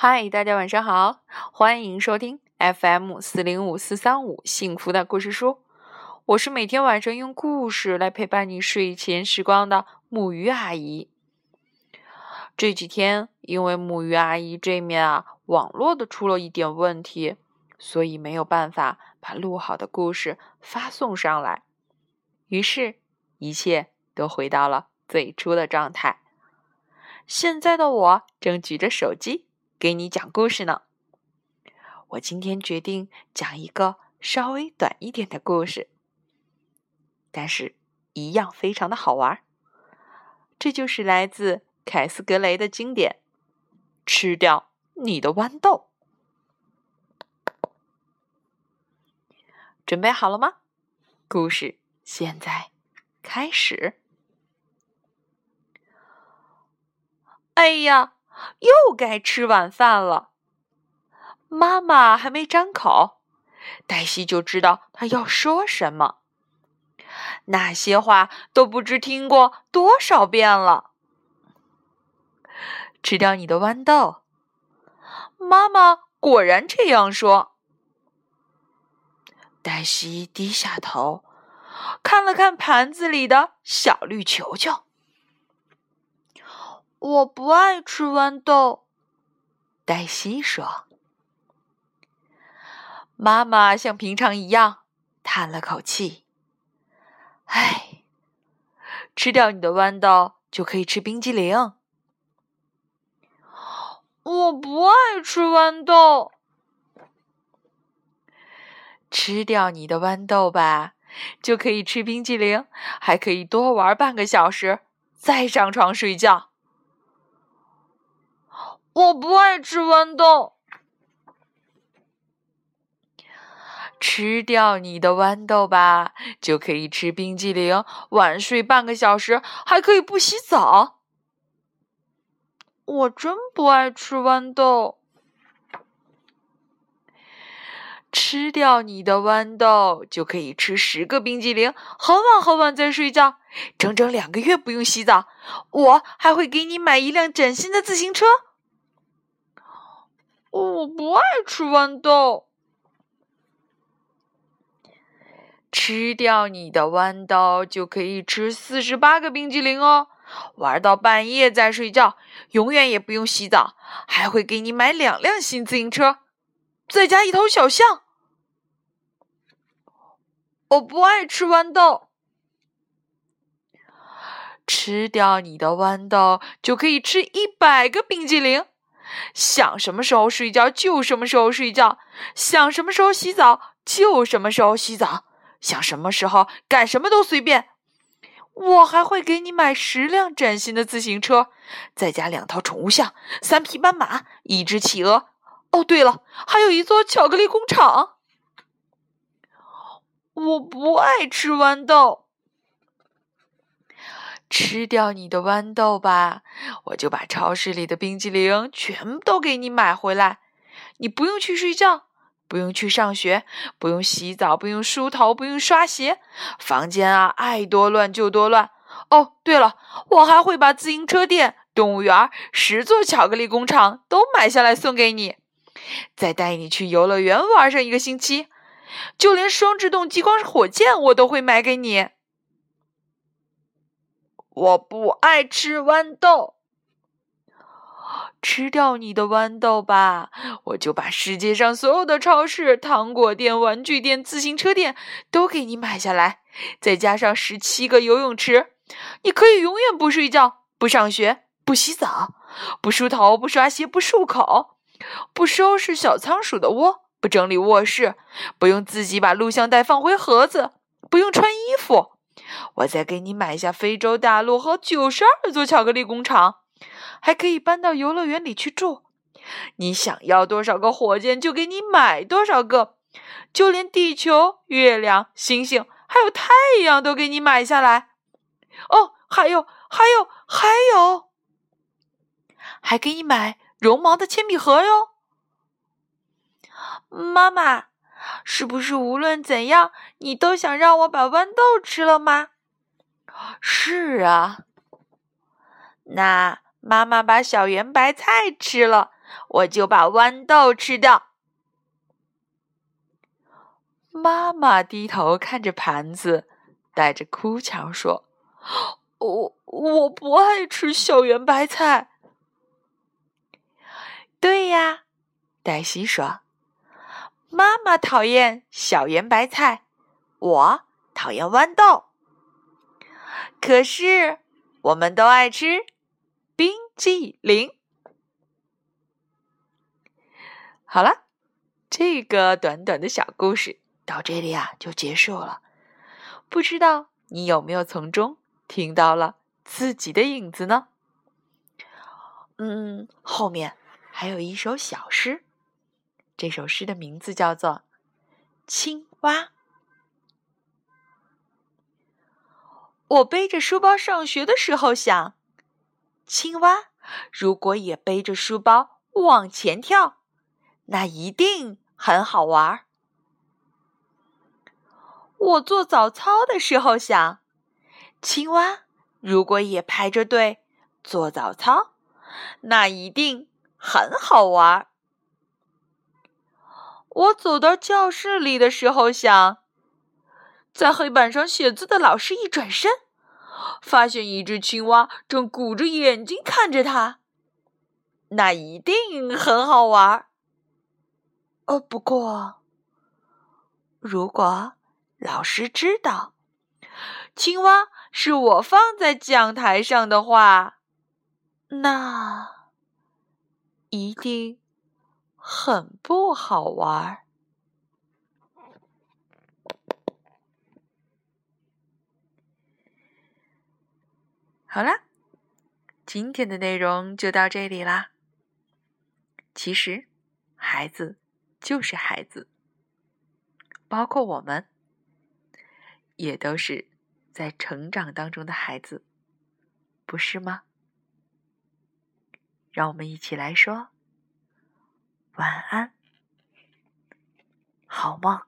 嗨，大家晚上好，欢迎收听 FM 四零五四三五幸福的故事书。我是每天晚上用故事来陪伴你睡前时光的木鱼阿姨。这几天因为木鱼阿姨这面啊网络的出了一点问题，所以没有办法把录好的故事发送上来，于是，一切都回到了最初的状态。现在的我正举着手机给你讲故事呢。我今天决定讲一个稍微短一点的故事，但是一样非常的好玩。这就是来自凯斯格雷的经典《吃掉你的豌豆》。准备好了吗？故事现在开始。哎呀，又该吃晚饭了。妈妈还没张口，黛西就知道她要说什么。那些话都不知听过多少遍了。吃掉你的豌豆，妈妈果然这样说。黛西低下头，看了看盘子里的小绿球球。我不爱吃豌豆，黛西说。妈妈像平常一样叹了口气：“唉，吃掉你的豌豆就可以吃冰激凌。”我不爱吃豌豆，吃掉你的豌豆吧，就可以吃冰激凌，还可以多玩半个小时，再上床睡觉。我不爱吃豌豆，吃掉你的豌豆吧，就可以吃冰激凌，晚睡半个小时，还可以不洗澡。我真不爱吃豌豆，吃掉你的豌豆就可以吃十个冰激凌，很晚很晚再睡觉，整整两个月不用洗澡。我还会给你买一辆崭新的自行车。我不爱吃豌豆，吃掉你的豌豆就可以吃四十八个冰激凌哦！玩到半夜再睡觉，永远也不用洗澡，还会给你买两辆新自行车，再加一头小象。我不爱吃豌豆，吃掉你的豌豆就可以吃一百个冰激凌。想什么时候睡觉就什么时候睡觉，想什么时候洗澡就什么时候洗澡，想什么时候干什么都随便。我还会给你买十辆崭新的自行车，再加两套宠物象，三匹斑马，一只企鹅。哦，对了，还有一座巧克力工厂。我不爱吃豌豆。吃掉你的豌豆吧，我就把超市里的冰激凌全都给你买回来。你不用去睡觉，不用去上学，不用洗澡，不用梳头，不用刷鞋，房间啊爱多乱就多乱。哦，对了，我还会把自行车店、动物园、十座巧克力工厂都买下来送给你，再带你去游乐园玩上一个星期，就连双制动激光火箭我都会买给你。我不爱吃豌豆，吃掉你的豌豆吧，我就把世界上所有的超市、糖果店、玩具店、自行车店都给你买下来，再加上十七个游泳池，你可以永远不睡觉、不上学、不洗澡、不梳头、不刷鞋、不漱口、不收拾小仓鼠的窝、不整理卧室、不用自己把录像带放回盒子、不用穿衣服。我再给你买下非洲大陆和九十二座巧克力工厂，还可以搬到游乐园里去住。你想要多少个火箭，就给你买多少个，就连地球、月亮、星星还有太阳都给你买下来。哦，还有，还有，还有，还给你买绒毛的铅笔盒哟。妈妈。是不是无论怎样，你都想让我把豌豆吃了吗？是啊。那妈妈把小圆白菜吃了，我就把豌豆吃掉。妈妈低头看着盘子，带着哭腔说：“我我不爱吃小圆白菜。”对呀，黛西说：“妈妈讨厌小圆白菜，我讨厌豌豆。可是我们都爱吃冰激凌。”好了，这个短短的小故事。到这里啊，就结束了。不知道你有没有从中听到了自己的影子呢？嗯，后面还有一首小诗，这首诗的名字叫做《青蛙》。我背着书包上学的时候想，青蛙如果也背着书包往前跳，那一定很好玩儿。我做早操的时候想，青蛙如果也排着队做早操，那一定很好玩儿。我走到教室里的时候想，在黑板上写字的老师一转身，发现一只青蛙正鼓着眼睛看着他，那一定很好玩。哦，不过，如果……老师知道，青蛙是我放在讲台上的话，那一定很不好玩。好了，今天的内容就到这里啦。其实，孩子就是孩子，包括我们。也都是在成长当中的孩子，不是吗？让我们一起来说晚安，好梦。